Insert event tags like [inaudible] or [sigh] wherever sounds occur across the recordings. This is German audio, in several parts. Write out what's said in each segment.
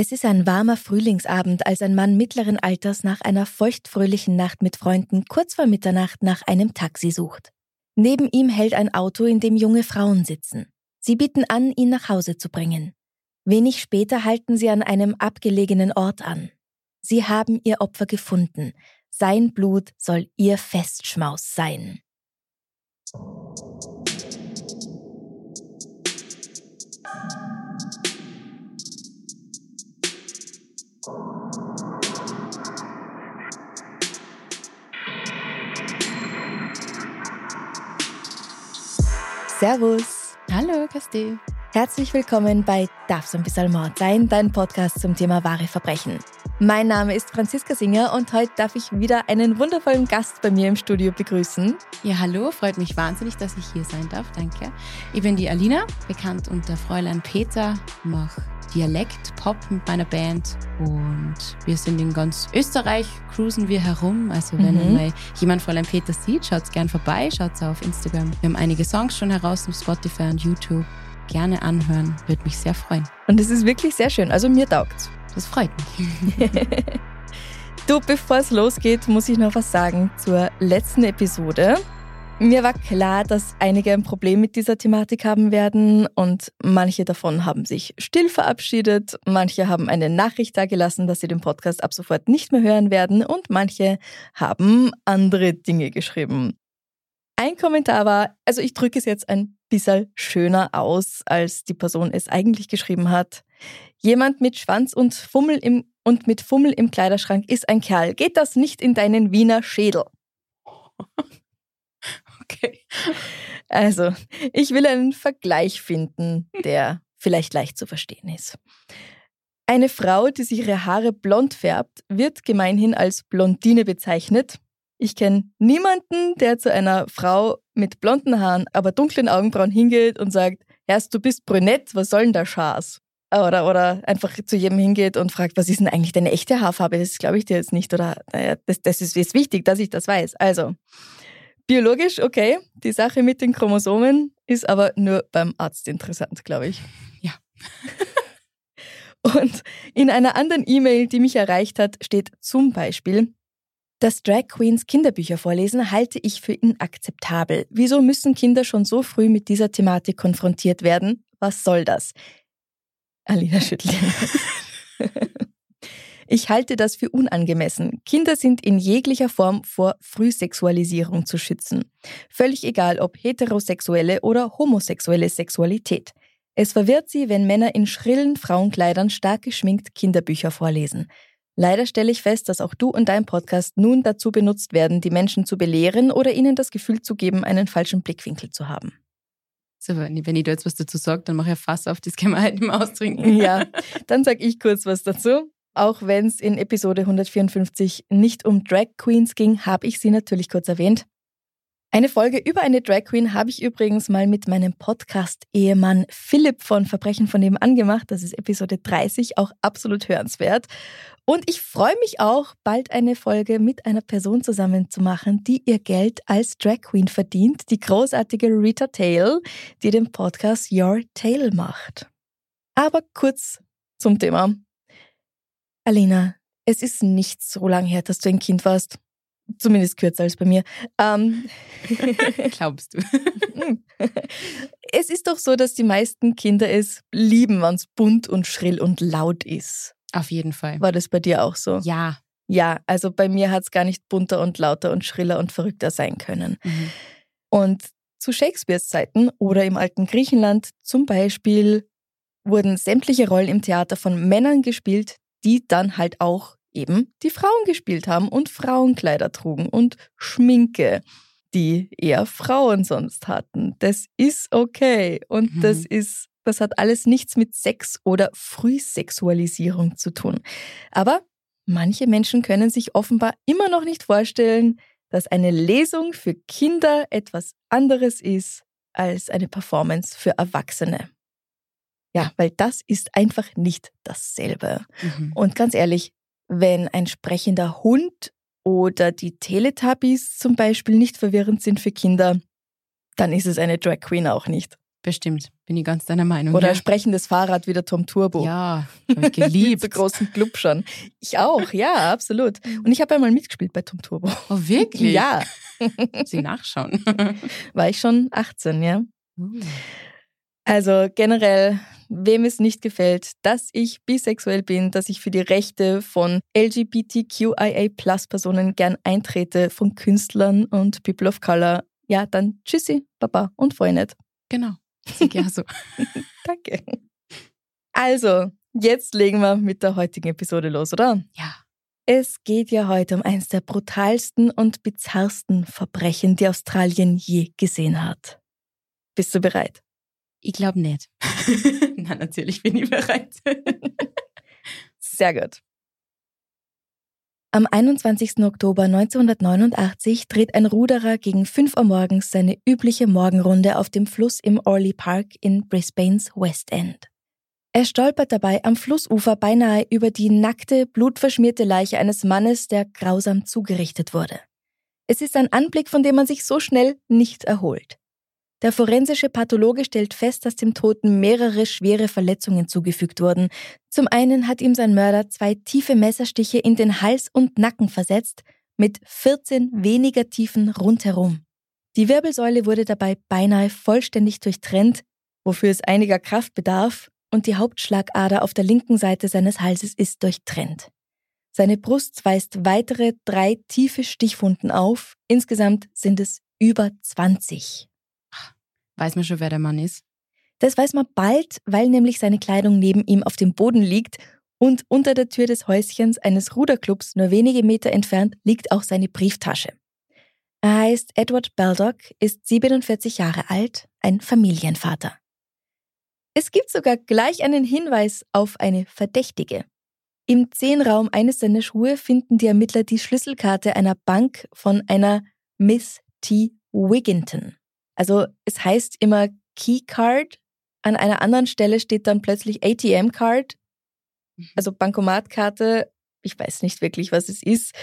Es ist ein warmer Frühlingsabend, als ein Mann mittleren Alters nach einer feuchtfröhlichen Nacht mit Freunden kurz vor Mitternacht nach einem Taxi sucht. Neben ihm hält ein Auto, in dem junge Frauen sitzen. Sie bieten an, ihn nach Hause zu bringen. Wenig später halten sie an einem abgelegenen Ort an. Sie haben ihr Opfer gefunden. Sein Blut soll ihr Festschmaus sein. Servus. Hallo, Kasti. Herzlich willkommen bei Darf's ein bisschen Mord sein, dein Podcast zum Thema wahre Verbrechen. Mein Name ist Franziska Singer und heute darf ich wieder einen wundervollen Gast bei mir im Studio begrüßen. Ja, hallo, freut mich wahnsinnig, dass ich hier sein darf. Danke. Ich bin die Alina, bekannt unter Fräulein Peter, mache Dialekt, Pop mit meiner Band und wir sind in ganz Österreich, cruisen wir herum. Also wenn mhm. mal jemand Fräulein Peter sieht, schaut gern vorbei, schaut auf Instagram. Wir haben einige Songs schon heraus auf Spotify und YouTube. Gerne anhören, würde mich sehr freuen. Und es ist wirklich sehr schön, also mir taugt's. Das freut mich. [laughs] du, bevor es losgeht, muss ich noch was sagen zur letzten Episode. Mir war klar, dass einige ein Problem mit dieser Thematik haben werden und manche davon haben sich still verabschiedet, manche haben eine Nachricht dagelassen, dass sie den Podcast ab sofort nicht mehr hören werden und manche haben andere Dinge geschrieben. Ein Kommentar war, also ich drücke es jetzt ein bisschen schöner aus, als die Person es eigentlich geschrieben hat. Jemand mit Schwanz und Fummel im, und mit Fummel im Kleiderschrank ist ein Kerl. Geht das nicht in deinen Wiener Schädel? [laughs] Okay. Also, ich will einen Vergleich finden, der vielleicht leicht zu verstehen ist. Eine Frau, die sich ihre Haare blond färbt, wird gemeinhin als Blondine bezeichnet. Ich kenne niemanden, der zu einer Frau mit blonden Haaren, aber dunklen Augenbrauen hingeht und sagt, erst du bist brünett, was soll denn der Schaß? Oder, oder einfach zu jedem hingeht und fragt, was ist denn eigentlich deine echte Haarfarbe? Das glaube ich dir jetzt nicht. Oder naja, das, das ist jetzt wichtig, dass ich das weiß. Also, Biologisch, okay. Die Sache mit den Chromosomen ist aber nur beim Arzt interessant, glaube ich. Ja. [laughs] Und in einer anderen E-Mail, die mich erreicht hat, steht zum Beispiel, dass Drag Queens Kinderbücher vorlesen, halte ich für inakzeptabel. Wieso müssen Kinder schon so früh mit dieser Thematik konfrontiert werden? Was soll das? Alina schüttelt. [laughs] Ich halte das für unangemessen. Kinder sind in jeglicher Form vor Frühsexualisierung zu schützen. Völlig egal, ob heterosexuelle oder homosexuelle Sexualität. Es verwirrt sie, wenn Männer in schrillen Frauenkleidern stark geschminkt Kinderbücher vorlesen. Leider stelle ich fest, dass auch du und dein Podcast nun dazu benutzt werden, die Menschen zu belehren oder ihnen das Gefühl zu geben, einen falschen Blickwinkel zu haben. So, wenn ich da jetzt was dazu sage, dann mache ich ein Fass auf, das kann man halt nicht mehr [laughs] austrinken. Ja, dann sage ich kurz was dazu. Auch wenn es in Episode 154 nicht um Drag Queens ging, habe ich sie natürlich kurz erwähnt. Eine Folge über eine Drag Queen habe ich übrigens mal mit meinem Podcast-Ehemann Philipp von Verbrechen von nebenan gemacht. Das ist Episode 30, auch absolut hörenswert. Und ich freue mich auch, bald eine Folge mit einer Person zusammen zu machen, die ihr Geld als Drag Queen verdient, die großartige Rita Tail, die den Podcast Your Tale macht. Aber kurz zum Thema. Alina, es ist nicht so lange her, dass du ein Kind warst. Zumindest kürzer als bei mir. Ähm, [laughs] Glaubst du? es ist doch so, dass die meisten Kinder es lieben, wenn es bunt und schrill und laut ist. Auf jeden Fall. War das bei dir auch so? Ja. Ja, also bei mir hat es gar nicht bunter und lauter und schriller und verrückter sein können. Mhm. Und zu Shakespeares Zeiten oder im alten Griechenland zum Beispiel wurden sämtliche Rollen im Theater von Männern gespielt, die dann halt auch eben die Frauen gespielt haben und Frauenkleider trugen und Schminke, die eher Frauen sonst hatten. Das ist okay und mhm. das ist das hat alles nichts mit Sex oder Frühsexualisierung zu tun. Aber manche Menschen können sich offenbar immer noch nicht vorstellen, dass eine Lesung für Kinder etwas anderes ist als eine Performance für Erwachsene. Ja, weil das ist einfach nicht dasselbe. Mhm. Und ganz ehrlich, wenn ein sprechender Hund oder die Teletubbies zum Beispiel nicht verwirrend sind für Kinder, dann ist es eine Drag Queen auch nicht. Bestimmt, bin ich ganz deiner Meinung. Oder ja. ein sprechendes Fahrrad wie der Tom Turbo. Ja, [laughs] habe ich geliebt. Zu großen Club schon. Ich auch, ja, absolut. Und ich habe einmal mitgespielt bei Tom Turbo. Oh, wirklich? Ja. Sie nachschauen. [laughs] War ich schon 18, ja. Uh. Also generell, wem es nicht gefällt, dass ich bisexuell bin, dass ich für die Rechte von LGBTQIA-Plus-Personen gern eintrete, von Künstlern und People of Color, ja, dann tschüssi, Papa und Freunde. Genau. Ja, so. [laughs] Danke. Also, jetzt legen wir mit der heutigen Episode los, oder? Ja. Es geht ja heute um eines der brutalsten und bizarrsten Verbrechen, die Australien je gesehen hat. Bist du bereit? Ich glaube nicht. [laughs] Nein, natürlich bin ich bereit. Sehr gut. Am 21. Oktober 1989 dreht ein Ruderer gegen 5 Uhr morgens seine übliche Morgenrunde auf dem Fluss im Orley Park in Brisbanes West End. Er stolpert dabei am Flussufer beinahe über die nackte, blutverschmierte Leiche eines Mannes, der grausam zugerichtet wurde. Es ist ein Anblick, von dem man sich so schnell nicht erholt. Der forensische Pathologe stellt fest, dass dem Toten mehrere schwere Verletzungen zugefügt wurden. Zum einen hat ihm sein Mörder zwei tiefe Messerstiche in den Hals und Nacken versetzt, mit 14 weniger Tiefen rundherum. Die Wirbelsäule wurde dabei beinahe vollständig durchtrennt, wofür es einiger Kraft bedarf, und die Hauptschlagader auf der linken Seite seines Halses ist durchtrennt. Seine Brust weist weitere drei tiefe Stichwunden auf, insgesamt sind es über 20. Weiß man schon, wer der Mann ist? Das weiß man bald, weil nämlich seine Kleidung neben ihm auf dem Boden liegt und unter der Tür des Häuschens eines Ruderclubs nur wenige Meter entfernt liegt auch seine Brieftasche. Er heißt Edward Baldock, ist 47 Jahre alt, ein Familienvater. Es gibt sogar gleich einen Hinweis auf eine Verdächtige. Im Zehnraum eines seiner Schuhe finden die Ermittler die Schlüsselkarte einer Bank von einer Miss T. Wigginton. Also es heißt immer Keycard, an einer anderen Stelle steht dann plötzlich ATM-Card, mhm. also Bankomatkarte. Ich weiß nicht wirklich, was es ist.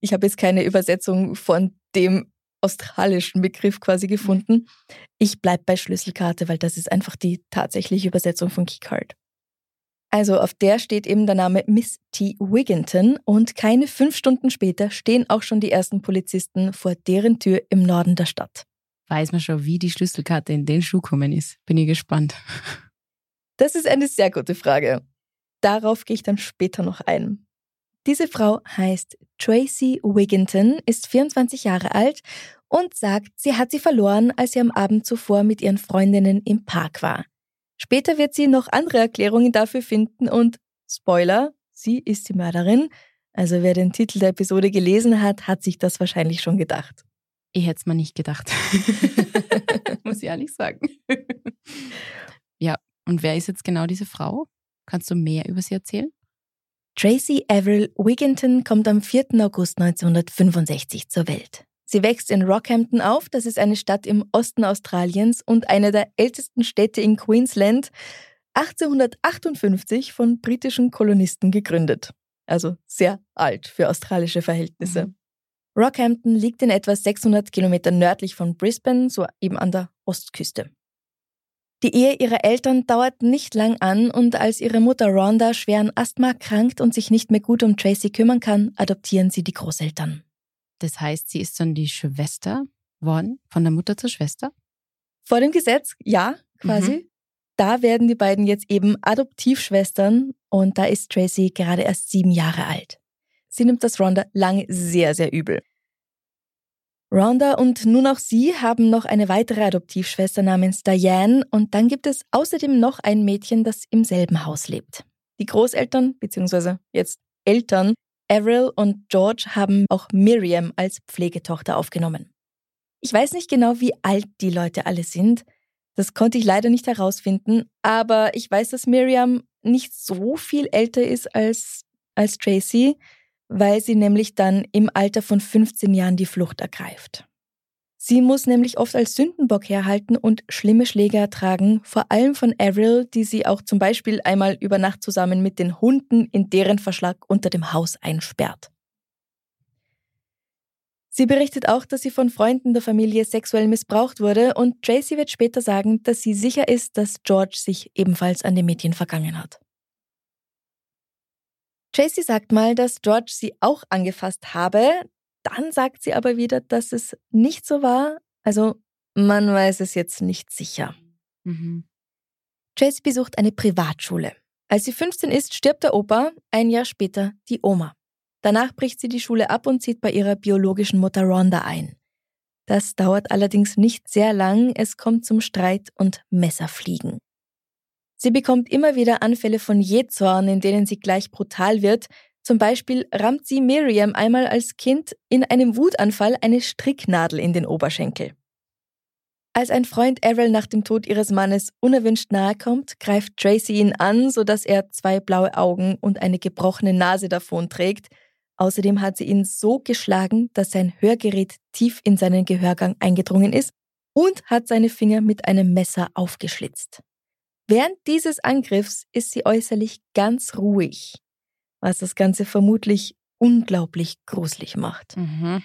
Ich habe jetzt keine Übersetzung von dem australischen Begriff quasi gefunden. Ich bleibe bei Schlüsselkarte, weil das ist einfach die tatsächliche Übersetzung von Keycard. Also auf der steht eben der Name Miss T. Wigginton und keine fünf Stunden später stehen auch schon die ersten Polizisten vor deren Tür im Norden der Stadt weiß man schon, wie die Schlüsselkarte in den Schuh gekommen ist. Bin ich gespannt. Das ist eine sehr gute Frage. Darauf gehe ich dann später noch ein. Diese Frau heißt Tracy Wigginton, ist 24 Jahre alt und sagt, sie hat sie verloren, als sie am Abend zuvor mit ihren Freundinnen im Park war. Später wird sie noch andere Erklärungen dafür finden und Spoiler, sie ist die Mörderin. Also wer den Titel der Episode gelesen hat, hat sich das wahrscheinlich schon gedacht. Ich hätte es mir nicht gedacht. [laughs] Muss ich ehrlich sagen. [laughs] ja, und wer ist jetzt genau diese Frau? Kannst du mehr über sie erzählen? Tracy Averill Wigginton kommt am 4. August 1965 zur Welt. Sie wächst in Rockhampton auf, das ist eine Stadt im Osten Australiens und eine der ältesten Städte in Queensland, 1858 von britischen Kolonisten gegründet. Also sehr alt für australische Verhältnisse. Mhm. Rockhampton liegt in etwa 600 Kilometer nördlich von Brisbane, so eben an der Ostküste. Die Ehe ihrer Eltern dauert nicht lang an und als ihre Mutter Rhonda schweren Asthma krankt und sich nicht mehr gut um Tracy kümmern kann, adoptieren sie die Großeltern. Das heißt, sie ist dann die Schwester worden, von der Mutter zur Schwester? Vor dem Gesetz, ja, quasi. Mhm. Da werden die beiden jetzt eben Adoptivschwestern und da ist Tracy gerade erst sieben Jahre alt. Sie nimmt das Rhonda lange sehr, sehr übel. Rhonda und nun auch sie haben noch eine weitere Adoptivschwester namens Diane und dann gibt es außerdem noch ein Mädchen, das im selben Haus lebt. Die Großeltern, beziehungsweise jetzt Eltern, Avril und George haben auch Miriam als Pflegetochter aufgenommen. Ich weiß nicht genau, wie alt die Leute alle sind. Das konnte ich leider nicht herausfinden, aber ich weiß, dass Miriam nicht so viel älter ist als, als Tracy, weil sie nämlich dann im Alter von 15 Jahren die Flucht ergreift. Sie muss nämlich oft als Sündenbock herhalten und schlimme Schläge ertragen, vor allem von Avril, die sie auch zum Beispiel einmal über Nacht zusammen mit den Hunden in deren Verschlag unter dem Haus einsperrt. Sie berichtet auch, dass sie von Freunden der Familie sexuell missbraucht wurde und Tracy wird später sagen, dass sie sicher ist, dass George sich ebenfalls an dem Mädchen vergangen hat. Tracy sagt mal, dass George sie auch angefasst habe, dann sagt sie aber wieder, dass es nicht so war. Also man weiß es jetzt nicht sicher. Mhm. Tracy besucht eine Privatschule. Als sie 15 ist, stirbt der Opa, ein Jahr später die Oma. Danach bricht sie die Schule ab und zieht bei ihrer biologischen Mutter Rhonda ein. Das dauert allerdings nicht sehr lang, es kommt zum Streit und Messerfliegen. Sie bekommt immer wieder Anfälle von Jähzorn, in denen sie gleich brutal wird. Zum Beispiel rammt sie Miriam einmal als Kind in einem Wutanfall eine Stricknadel in den Oberschenkel. Als ein Freund Errol nach dem Tod ihres Mannes unerwünscht nahe kommt, greift Tracy ihn an, sodass er zwei blaue Augen und eine gebrochene Nase davonträgt. Außerdem hat sie ihn so geschlagen, dass sein Hörgerät tief in seinen Gehörgang eingedrungen ist und hat seine Finger mit einem Messer aufgeschlitzt. Während dieses Angriffs ist sie äußerlich ganz ruhig, was das Ganze vermutlich unglaublich gruselig macht. Mhm.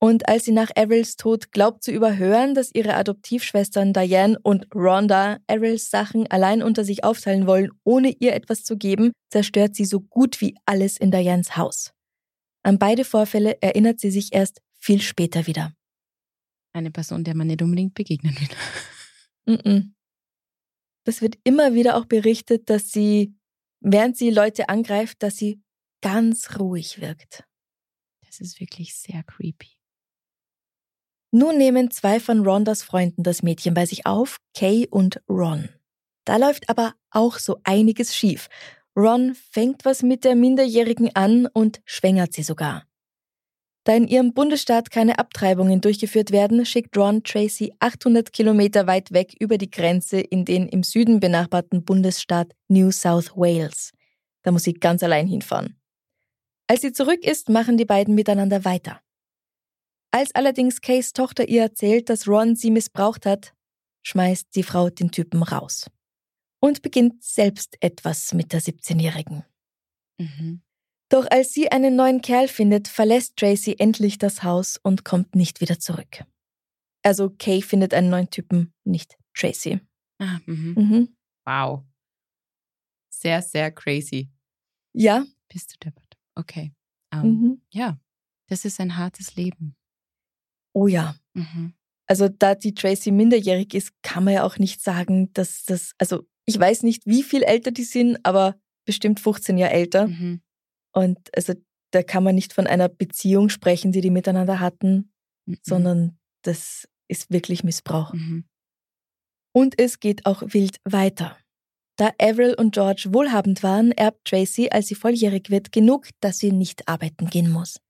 Und als sie nach Avrils Tod glaubt zu überhören, dass ihre Adoptivschwestern Diane und Rhonda Avrils Sachen allein unter sich aufteilen wollen, ohne ihr etwas zu geben, zerstört sie so gut wie alles in Dianes Haus. An beide Vorfälle erinnert sie sich erst viel später wieder. Eine Person, der man nicht unbedingt begegnen will. Mm -mm. Das wird immer wieder auch berichtet, dass sie, während sie Leute angreift, dass sie ganz ruhig wirkt. Das ist wirklich sehr creepy. Nun nehmen zwei von Rondas Freunden das Mädchen bei sich auf, Kay und Ron. Da läuft aber auch so einiges schief. Ron fängt was mit der Minderjährigen an und schwängert sie sogar. Da in ihrem Bundesstaat keine Abtreibungen durchgeführt werden, schickt Ron Tracy 800 Kilometer weit weg über die Grenze in den im Süden benachbarten Bundesstaat New South Wales. Da muss sie ganz allein hinfahren. Als sie zurück ist, machen die beiden miteinander weiter. Als allerdings Kays Tochter ihr erzählt, dass Ron sie missbraucht hat, schmeißt die Frau den Typen raus und beginnt selbst etwas mit der 17-Jährigen. Mhm. Doch als sie einen neuen Kerl findet, verlässt Tracy endlich das Haus und kommt nicht wieder zurück. Also Kay findet einen neuen Typen, nicht Tracy. Ah, mhm. Mhm. Wow. Sehr, sehr crazy. Ja. Bist du deppert. Okay. Um, mhm. Ja, das ist ein hartes Leben. Oh ja. Mhm. Also da die Tracy minderjährig ist, kann man ja auch nicht sagen, dass das, also ich weiß nicht, wie viel älter die sind, aber bestimmt 15 Jahre älter. Mhm. Und also da kann man nicht von einer Beziehung sprechen, die die miteinander hatten, mhm. sondern das ist wirklich Missbrauch. Mhm. Und es geht auch wild weiter. Da Avril und George wohlhabend waren, erbt Tracy, als sie volljährig wird, genug, dass sie nicht arbeiten gehen muss.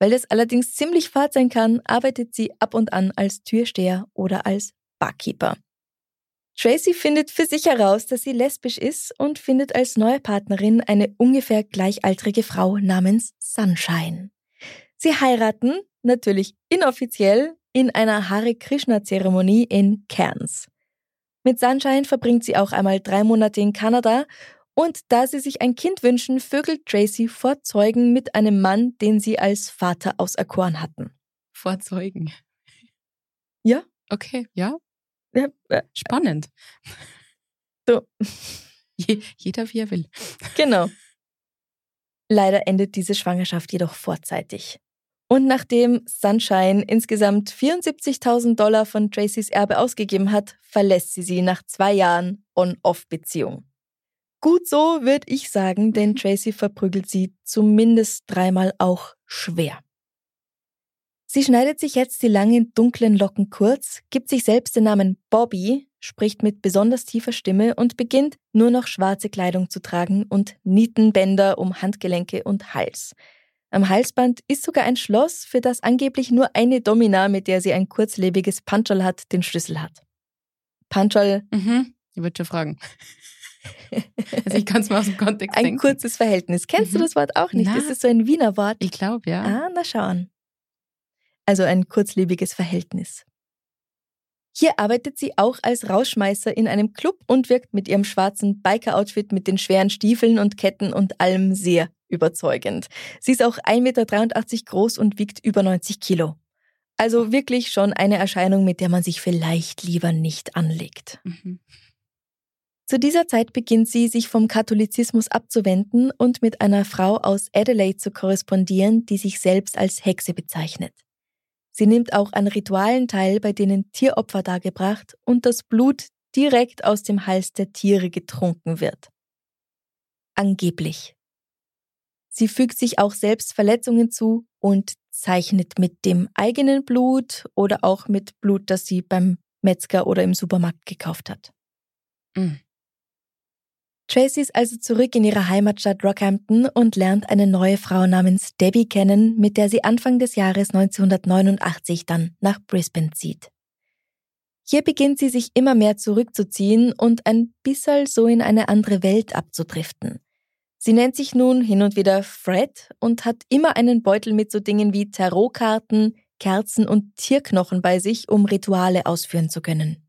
Weil es allerdings ziemlich fad sein kann, arbeitet sie ab und an als Türsteher oder als Barkeeper. Tracy findet für sich heraus, dass sie lesbisch ist und findet als neue Partnerin eine ungefähr gleichaltrige Frau namens Sunshine. Sie heiraten, natürlich inoffiziell, in einer Hare Krishna-Zeremonie in Cairns. Mit Sunshine verbringt sie auch einmal drei Monate in Kanada und da sie sich ein Kind wünschen, vögelt Tracy vor Zeugen mit einem Mann, den sie als Vater auserkoren hatten. Vor Zeugen? Ja. Okay, ja. Ja äh, Spannend. So. Je, jeder wie er will. Genau. [laughs] Leider endet diese Schwangerschaft jedoch vorzeitig. Und nachdem Sunshine insgesamt 74.000 Dollar von Tracys Erbe ausgegeben hat, verlässt sie sie nach zwei Jahren On-Off-Beziehung. Gut so, würde ich sagen, denn [laughs] Tracy verprügelt sie zumindest dreimal auch schwer. Sie schneidet sich jetzt die langen, dunklen Locken kurz, gibt sich selbst den Namen Bobby, spricht mit besonders tiefer Stimme und beginnt nur noch schwarze Kleidung zu tragen und Nietenbänder um Handgelenke und Hals. Am Halsband ist sogar ein Schloss, für das angeblich nur eine Domina, mit der sie ein kurzlebiges Puncherl hat, den Schlüssel hat. Punchal. Mhm. Ich würde schon fragen. [laughs] also ich kann es mal aus dem Kontext Ein denken. kurzes Verhältnis. Kennst du Mhm. das Wort auch nicht? Na. Ist es so ein Wiener Wort? Ich glaube, ja. Ah, na schauen. Also ein kurzlebiges Verhältnis. Hier arbeitet sie auch als Rauschmeißer in einem Club und wirkt mit ihrem schwarzen Biker-Outfit mit den schweren Stiefeln und Ketten und allem sehr überzeugend. Sie ist auch 1,83 Meter groß und wiegt über 90 Kilo. Also wirklich schon eine Erscheinung, mit der man sich vielleicht lieber nicht anlegt. Mhm. Zu dieser Zeit beginnt sie, sich vom Katholizismus abzuwenden und mit einer Frau aus Adelaide zu korrespondieren, die sich selbst als Hexe bezeichnet. Sie nimmt auch an Ritualen teil, bei denen Tieropfer dargebracht und das Blut direkt aus dem Hals der Tiere getrunken wird. Angeblich. Sie fügt sich auch selbst Verletzungen zu und zeichnet mit dem eigenen Blut oder auch mit Blut, das sie beim Metzger oder im Supermarkt gekauft hat. Mhm. Tracy ist also zurück in ihre Heimatstadt Rockhampton und lernt eine neue Frau namens Debbie kennen, mit der sie Anfang des Jahres 1989 dann nach Brisbane zieht. Hier beginnt sie sich immer mehr zurückzuziehen und ein bisschen so in eine andere Welt abzudriften. Sie nennt sich nun hin und wieder Fred und hat immer einen Beutel mit so Dingen wie Tarotkarten, Kerzen und Tierknochen bei sich, um Rituale ausführen zu können.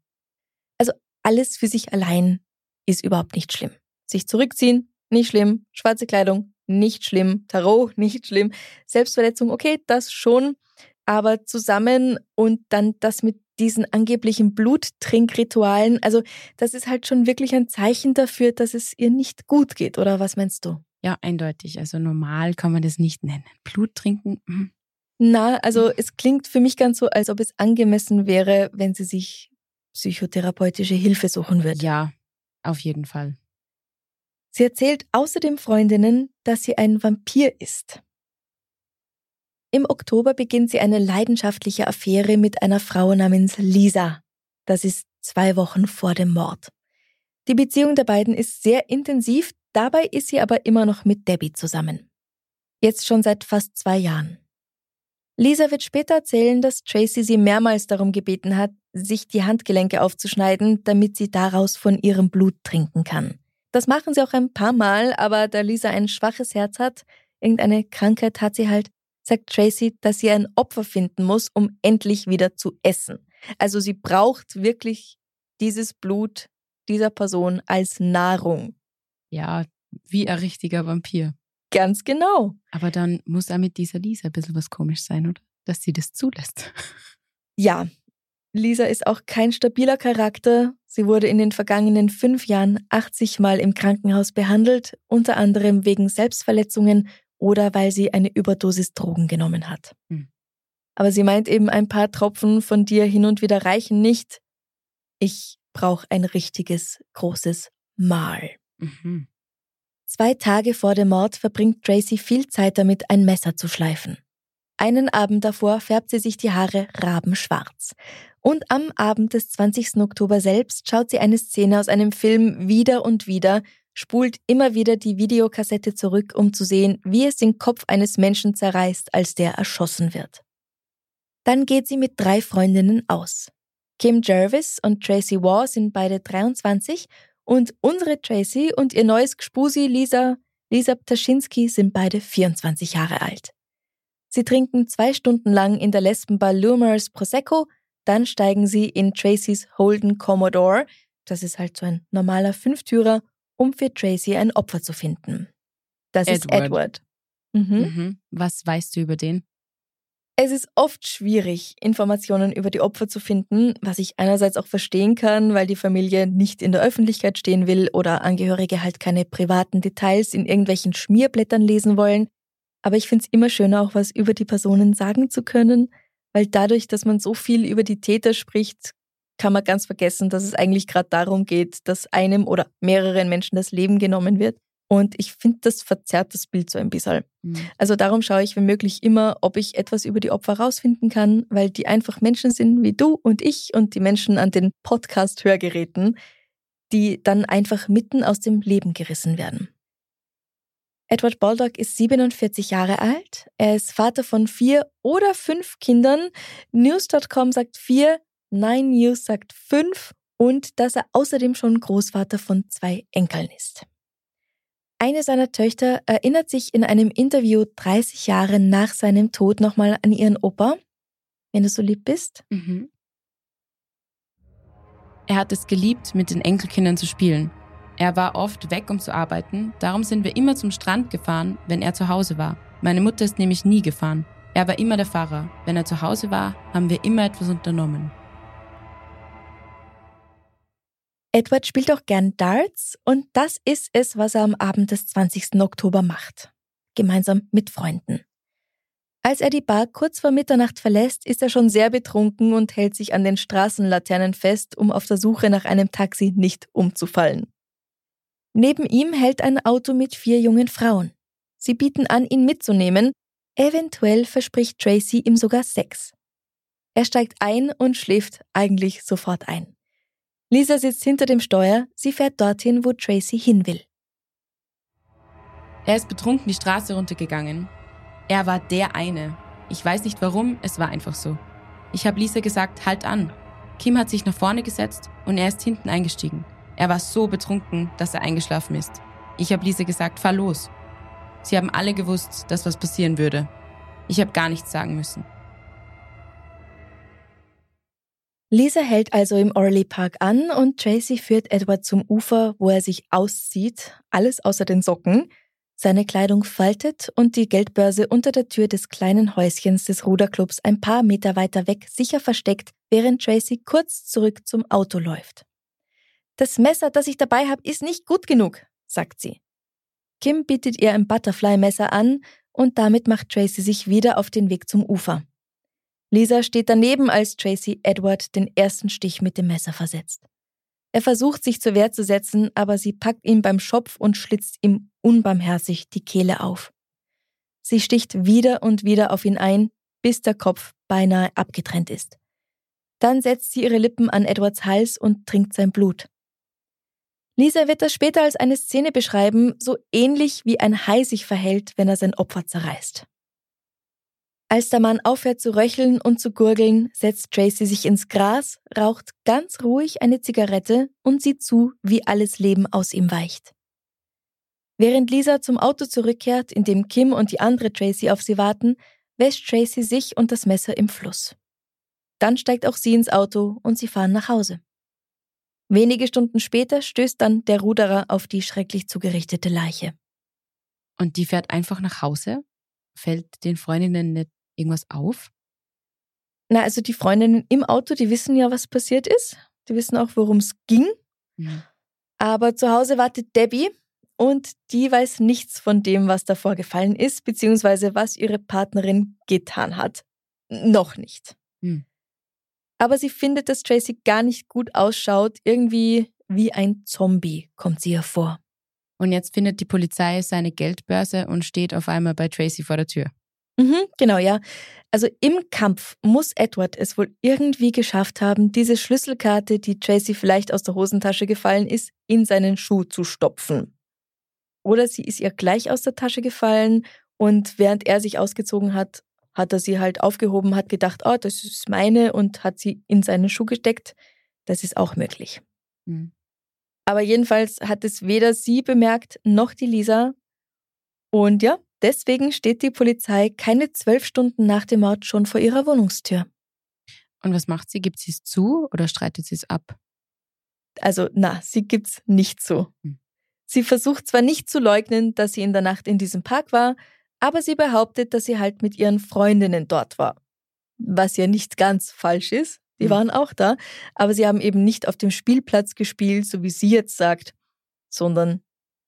Also alles für sich allein ist überhaupt nicht schlimm. Sich zurückziehen, nicht schlimm. Schwarze Kleidung, nicht schlimm. Tarot, [laughs] nicht schlimm. Selbstverletzung, okay, das schon. Aber zusammen und dann das mit diesen angeblichen Bluttrinkritualen, also das ist halt schon wirklich ein Zeichen dafür, dass es ihr nicht gut geht, oder was meinst du? Ja, eindeutig. Also normal kann man das nicht nennen. Blut trinken, mhm. Na, also es klingt für mich ganz so, als ob es angemessen wäre, wenn sie sich psychotherapeutische Hilfe suchen würde. ja, auf jeden Fall. Sie erzählt außerdem Freundinnen, dass sie ein Vampir ist. Im Oktober beginnt sie eine leidenschaftliche Affäre mit einer Frau namens Lisa. Das ist zwei Wochen vor dem Mord. Die Beziehung der beiden ist sehr intensiv, dabei ist sie aber immer noch mit Debbie zusammen. Jetzt schon seit fast zwei Jahren. Lisa wird später erzählen, dass Tracy sie mehrmals darum gebeten hat, sich die Handgelenke aufzuschneiden, damit sie daraus von ihrem Blut trinken kann. Das machen sie auch ein paar Mal, aber da Lisa ein schwaches Herz hat, irgendeine Krankheit hat sie halt, sagt Tracy, dass sie ein Opfer finden muss, um endlich wieder zu essen. Also sie braucht wirklich dieses Blut dieser Person als Nahrung. Ja, wie ein richtiger Vampir. Ganz genau. Aber dann muss auch mit dieser Lisa ein bisschen was komisch sein, oder? Dass sie das zulässt. [laughs] Ja, Lisa ist auch kein stabiler Charakter. Sie wurde in den vergangenen fünf Jahren 80 Mal im Krankenhaus behandelt, unter anderem wegen Selbstverletzungen oder weil sie eine Überdosis Drogen genommen hat. Hm. Aber sie meint eben, ein paar Tropfen von dir hin und wieder reichen nicht. Ich brauche ein richtiges, großes Mahl. Mhm. Zwei Tage vor dem Mord verbringt Tracy viel Zeit damit, ein Messer zu schleifen. Einen Abend davor färbt sie sich die Haare rabenschwarz. Und am Abend des 20. Oktober selbst schaut sie eine Szene aus einem Film wieder und wieder, spult immer wieder die Videokassette zurück, um zu sehen, wie es den Kopf eines Menschen zerreißt, als der erschossen wird. Dann geht sie mit drei Freundinnen aus. Kim Jervis und Tracy Waugh sind beide 23 und unsere Tracy und ihr neues Gspusi Lisa, Lisa Ptaschinski sind beide 24 Jahre alt. Sie trinken zwei Stunden lang in der Lesbenbar Lumers Prosecco, dann steigen sie in Tracys Holden Commodore, das ist halt so ein normaler Fünftürer, um für Tracy ein Opfer zu finden. Das ist Edward. Edward. Mhm. Mhm. Was weißt du über den? Es ist oft schwierig, Informationen über die Opfer zu finden, was ich einerseits auch verstehen kann, weil die Familie nicht in der Öffentlichkeit stehen will oder Angehörige halt keine privaten Details in irgendwelchen Schmierblättern lesen wollen. Aber ich finde es immer schöner, auch was über die Personen sagen zu können, weil dadurch, dass man so viel über die Täter spricht, kann man ganz vergessen, dass es eigentlich gerade darum geht, dass einem oder mehreren Menschen das Leben genommen wird. Und ich finde, das verzerrt das Bild so ein bisschen. Mhm. Also darum schaue ich wenn möglich immer, ob ich etwas über die Opfer rausfinden kann, weil die einfach Menschen sind wie du und ich und die Menschen an den Podcast-Hörgeräten, die dann einfach mitten aus dem Leben gerissen werden. Edward Baldock ist 47 Jahre alt. Er ist Vater von vier oder fünf Kindern. News.com sagt vier, Nine News sagt fünf und dass er außerdem schon Großvater von zwei Enkeln ist. Eine seiner Töchter erinnert sich in einem Interview 30 Jahre nach seinem Tod nochmal an ihren Opa, wenn du so lieb bist. Mhm. Er hat es geliebt, mit den Enkelkindern zu spielen. Er war oft weg, um zu arbeiten, darum sind wir immer zum Strand gefahren, wenn er zu Hause war. Meine Mutter ist nämlich nie gefahren. Er war immer der Fahrer. Wenn er zu Hause war, haben wir immer etwas unternommen. Edward spielt auch gern Darts und das ist es, was er am Abend des 20. Oktober macht. Gemeinsam mit Freunden. Als er die Bar kurz vor Mitternacht verlässt, ist er schon sehr betrunken und hält sich an den Straßenlaternen fest, um auf der Suche nach einem Taxi nicht umzufallen. Neben ihm hält ein Auto mit vier jungen Frauen. Sie bieten an, ihn mitzunehmen. Eventuell verspricht Tracy ihm sogar Sex. Er steigt ein und schläft eigentlich sofort ein. Lisa sitzt hinter dem Steuer, sie fährt dorthin, wo Tracy hin will. Er ist betrunken die Straße runtergegangen. Er war der eine. Ich weiß nicht warum, es war einfach so. Ich habe Lisa gesagt, halt an. Kim hat sich nach vorne gesetzt und er ist hinten eingestiegen. Er war so betrunken, dass er eingeschlafen ist. Ich habe Lisa gesagt, fahr los. Sie haben alle gewusst, dass was passieren würde. Ich habe gar nichts sagen müssen. Lisa hält also im Orley Park an und Tracy führt Edward zum Ufer, wo er sich auszieht, alles außer den Socken, seine Kleidung faltet und die Geldbörse unter der Tür des kleinen Häuschens des Ruderclubs ein paar Meter weiter weg sicher versteckt, während Tracy kurz zurück zum Auto läuft. Das Messer, das ich dabei habe, ist nicht gut genug, sagt sie. Kim bietet ihr ein Butterfly-Messer an und damit macht Tracy sich wieder auf den Weg zum Ufer. Lisa steht daneben, als Tracy Edward den ersten Stich mit dem Messer versetzt. Er versucht sich zur Wehr zu setzen, aber sie packt ihn beim Schopf und schlitzt ihm unbarmherzig die Kehle auf. Sie sticht wieder und wieder auf ihn ein, bis der Kopf beinahe abgetrennt ist. Dann setzt sie ihre Lippen an Edwards Hals und trinkt sein Blut. Lisa wird das später als eine Szene beschreiben, so ähnlich wie ein Hai sich verhält, wenn er sein Opfer zerreißt. Als der Mann aufhört zu röcheln und zu gurgeln, setzt Tracy sich ins Gras, raucht ganz ruhig eine Zigarette und sieht zu, wie alles Leben aus ihm weicht. Während Lisa zum Auto zurückkehrt, in dem Kim und die andere Tracy auf sie warten, wäscht Tracy sich und das Messer im Fluss. Dann steigt auch sie ins Auto und sie fahren nach Hause. Wenige Stunden später stößt dann der Ruderer auf die schrecklich zugerichtete Leiche. Und die fährt einfach nach Hause? Fällt den Freundinnen nicht irgendwas auf? Na, also die Freundinnen im Auto, die wissen ja, was passiert ist. Die wissen auch, worum es ging. Mhm. Aber zu Hause wartet Debbie und die weiß nichts von dem, was da vorgefallen ist, beziehungsweise was ihre Partnerin getan hat. Noch nicht. Mhm. Aber sie findet, dass Tracy gar nicht gut ausschaut. Irgendwie wie ein Zombie kommt sie hervor. Und jetzt findet die Polizei seine Geldbörse und steht auf einmal bei Tracy vor der Tür. Mhm, genau, ja. Also im Kampf muss Edward es wohl irgendwie geschafft haben, diese Schlüsselkarte, die Tracy vielleicht aus der Hosentasche gefallen ist, in seinen Schuh zu stopfen. Oder sie ist ihr gleich aus der Tasche gefallen und während er sich ausgezogen hat, hat er sie halt aufgehoben, hat gedacht, oh, das ist meine und hat sie in seinen Schuh gesteckt. Das ist auch möglich. Mhm. Aber jedenfalls hat es weder sie bemerkt noch die Lisa. Und ja, deswegen steht die Polizei keine zwölf Stunden nach dem Mord schon vor ihrer Wohnungstür. Und was macht sie? Gibt sie es zu oder streitet sie es ab? Also, na, sie gibt's nicht zu. Hm. Sie versucht zwar nicht zu leugnen, dass sie in der Nacht in diesem Park war, aber sie behauptet, dass sie halt mit ihren Freundinnen dort war. Was ja nicht ganz falsch ist. Die mhm. waren auch da, aber sie haben eben nicht auf dem Spielplatz gespielt, so wie sie jetzt sagt, sondern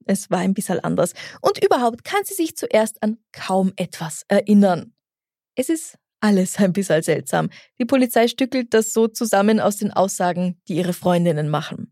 es war ein bisschen anders. Und überhaupt kann sie sich zuerst an kaum etwas erinnern. Es ist alles ein bisschen seltsam. Die Polizei stückelt das so zusammen aus den Aussagen, die ihre Freundinnen machen.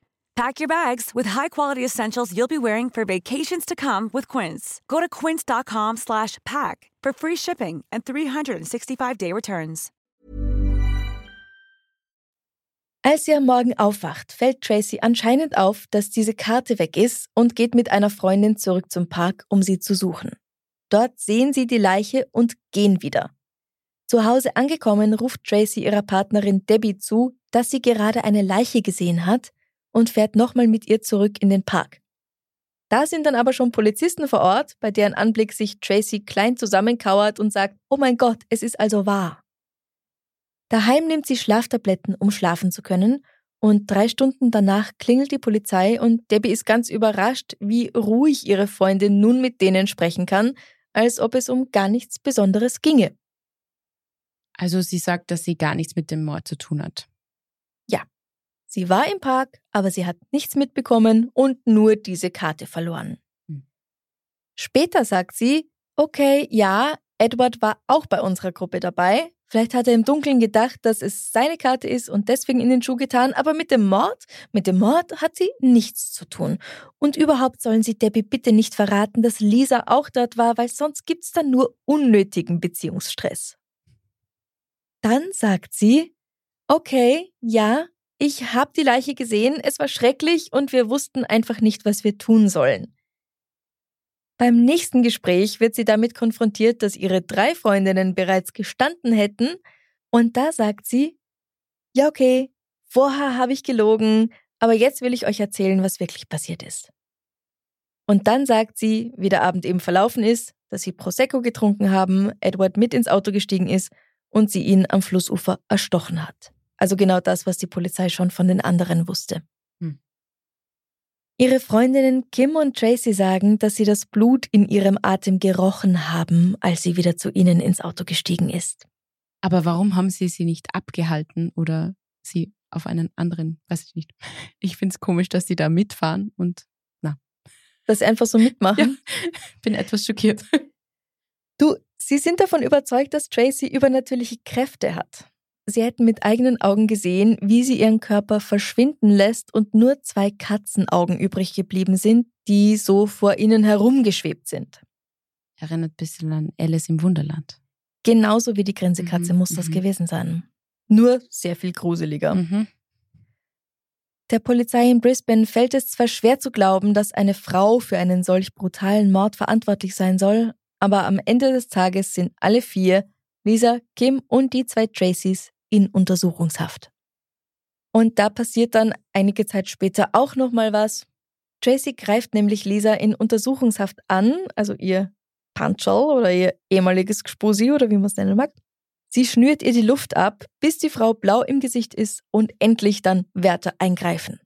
Pack your bags with high-quality essentials you'll be wearing for vacations to come with Quince. Go to quince.com/pack for free shipping and 365-day returns. Als sie am Morgen aufwacht, fällt Tracy anscheinend auf, dass diese Karte weg ist und geht mit einer Freundin zurück zum Park, um sie zu suchen. Dort sehen sie die Leiche und gehen wieder. Zu Hause angekommen, ruft Tracy ihrer Partnerin Debbie zu, dass sie gerade eine Leiche gesehen hat und fährt nochmal mit ihr zurück in den Park. Da sind dann aber schon Polizisten vor Ort, bei deren Anblick sich Tracy klein zusammenkauert und sagt, oh mein Gott, es ist also wahr. Daheim nimmt sie Schlaftabletten, um schlafen zu können, und drei Stunden danach klingelt die Polizei und Debbie ist ganz überrascht, wie ruhig ihre Freundin nun mit denen sprechen kann, als ob es um gar nichts Besonderes ginge. Also sie sagt, dass sie gar nichts mit dem Mord zu tun hat. Sie war im Park, aber sie hat nichts mitbekommen und nur diese Karte verloren. Hm. Später sagt sie, okay, ja, Edward war auch bei unserer Gruppe dabei, Vielleicht hat er im Dunkeln gedacht, dass es seine Karte ist und deswegen in den Schuh getan, aber mit dem Mord, mit dem Mord hat sie nichts zu tun. Und überhaupt sollen Sie Debbie bitte nicht verraten, dass Lisa auch dort war, weil sonst gibt's dann nur unnötigen Beziehungsstress. Dann sagt sie, okay, ja, ich habe die Leiche gesehen, es war schrecklich und wir wussten einfach nicht, was wir tun sollen. Beim nächsten Gespräch wird sie damit konfrontiert, dass ihre drei Freundinnen bereits gestanden hätten. Und da sagt sie, ja okay, vorher habe ich gelogen, aber jetzt will ich euch erzählen, was wirklich passiert ist. Und dann sagt sie, wie der Abend eben verlaufen ist, dass sie Prosecco getrunken haben, Edward mit ins Auto gestiegen ist und sie ihn am Flussufer erstochen hat. Also genau das, was die Polizei schon von den anderen wusste. Ihre Freundinnen Kim und Tracy sagen, dass sie das Blut in ihrem Atem gerochen haben, als sie wieder zu ihnen ins Auto gestiegen ist. Aber warum haben sie sie nicht abgehalten oder sie auf einen anderen, weiß ich nicht. [laughs] Ich finde es komisch, dass sie da mitfahren und na. Dass sie einfach so mitmachen. [laughs] Ja, bin etwas schockiert. Du, sie sind davon überzeugt, dass Tracy übernatürliche Kräfte hat. Sie hätten mit eigenen Augen gesehen, wie sie ihren Körper verschwinden lässt und nur zwei Katzenaugen übrig geblieben sind, die so vor ihnen herumgeschwebt sind. Erinnert ein bisschen an Alice im Wunderland. Genauso wie die Grinsekatze mhm, muss das mhm. gewesen sein. Nur sehr viel gruseliger. Mhm. Der Polizei in Brisbane fällt es zwar schwer zu glauben, dass eine Frau für einen solch brutalen Mord verantwortlich sein soll, aber am Ende des Tages sind alle vier Lisa, Kim und die zwei Tracys in Untersuchungshaft. Und da passiert dann einige Zeit später auch nochmal was. Tracy greift nämlich Lisa in Untersuchungshaft an, also ihr Punchal oder ihr ehemaliges Gspusi oder wie man es nennen mag. Sie schnürt ihr die Luft ab, bis die Frau blau im Gesicht ist und endlich dann Wärter eingreifen.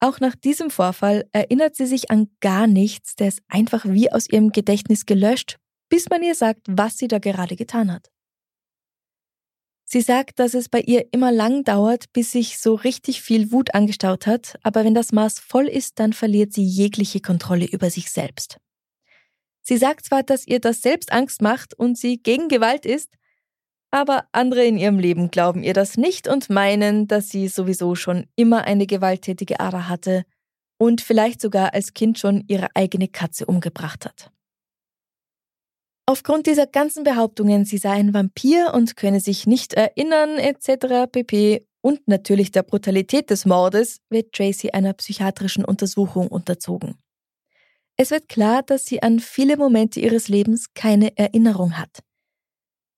Auch nach diesem Vorfall erinnert sie sich an gar nichts, der ist einfach wie aus ihrem Gedächtnis gelöscht, bis man ihr sagt, was sie da gerade getan hat. Sie sagt, dass es bei ihr immer lang dauert, bis sich so richtig viel Wut angestaut hat, aber wenn das Maß voll ist, dann verliert sie jegliche Kontrolle über sich selbst. Sie sagt zwar, dass ihr das selbst Angst macht und sie gegen Gewalt ist, aber andere in ihrem Leben glauben ihr das nicht und meinen, dass sie sowieso schon immer eine gewalttätige Ader hatte und vielleicht sogar als Kind schon ihre eigene Katze umgebracht hat. Aufgrund dieser ganzen Behauptungen, sie sei ein Vampir und könne sich nicht erinnern etc. pp. und natürlich der Brutalität des Mordes wird Tracy einer psychiatrischen Untersuchung unterzogen. Es wird klar, dass sie an viele Momente ihres Lebens keine Erinnerung hat.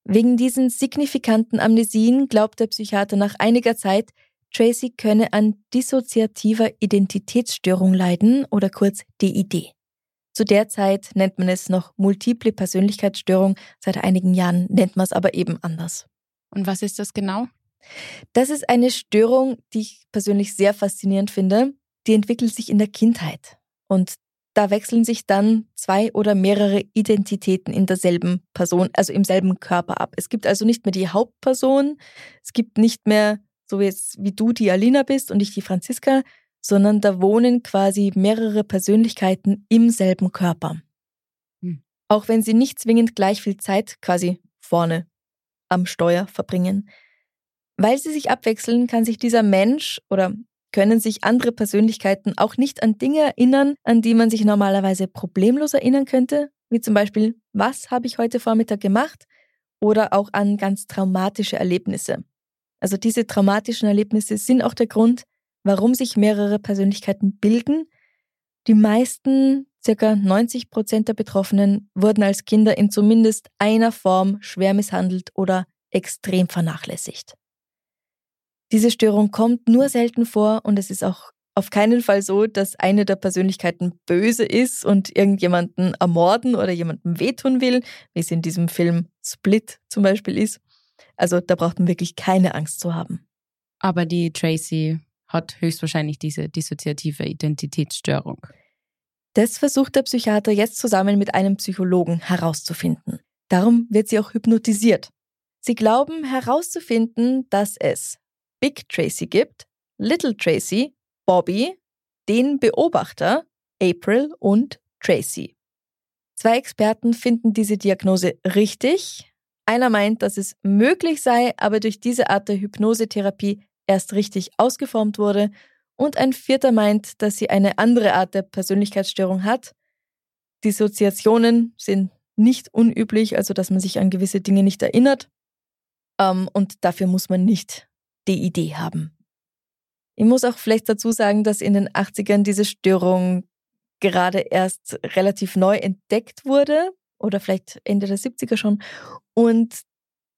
Wegen diesen signifikanten Amnesien glaubt der Psychiater nach einiger Zeit, Tracy könne an dissoziativer Identitätsstörung leiden oder kurz DID. Zu der Zeit nennt man es noch multiple Persönlichkeitsstörung, seit einigen Jahren nennt man es aber eben anders. Und was ist das genau? Das ist eine Störung, die ich persönlich sehr faszinierend finde. Die entwickelt sich in der Kindheit. Und da wechseln sich dann zwei oder mehrere Identitäten in derselben Person, also im selben Körper ab. Es gibt also nicht mehr die Hauptperson, es gibt nicht mehr so jetzt wie du die Alina bist und ich die Franziska, sondern da wohnen quasi mehrere Persönlichkeiten im selben Körper. Hm. Auch wenn sie nicht zwingend gleich viel Zeit quasi vorne am Steuer verbringen. Weil sie sich abwechseln, kann sich dieser Mensch oder können sich andere Persönlichkeiten auch nicht an Dinge erinnern, an die man sich normalerweise problemlos erinnern könnte, wie zum Beispiel, was habe ich heute Vormittag gemacht oder auch an ganz traumatische Erlebnisse. Also diese traumatischen Erlebnisse sind auch der Grund, warum sich mehrere Persönlichkeiten bilden. Die meisten, circa 90 Prozent der Betroffenen, wurden als Kinder in zumindest einer Form schwer misshandelt oder extrem vernachlässigt. Diese Störung kommt nur selten vor und es ist auch auf keinen Fall so, dass eine der Persönlichkeiten böse ist und irgendjemanden ermorden oder jemandem wehtun will, wie es in diesem Film Split zum Beispiel ist. Also da braucht man wirklich keine Angst zu haben. Aber die Tracy hat höchstwahrscheinlich diese dissoziative Identitätsstörung. Das versucht der Psychiater jetzt zusammen mit einem Psychologen herauszufinden. Darum wird sie auch hypnotisiert. Sie glauben herauszufinden, dass es Big Tracy gibt, Little Tracy, Bobby, den Beobachter, April und Tracy. Zwei Experten finden diese Diagnose richtig. Einer meint, dass es möglich sei, aber durch diese Art der Hypnosetherapie erst richtig ausgeformt wurde. Und ein vierter meint, dass sie eine andere Art der Persönlichkeitsstörung hat. Dissoziationen sind nicht unüblich, also dass man sich an gewisse Dinge nicht erinnert. Ähm, und dafür muss man nicht die Idee haben. Ich muss auch vielleicht dazu sagen, dass in den 80ern diese Störung gerade erst relativ neu entdeckt wurde oder vielleicht Ende der 70er schon. Und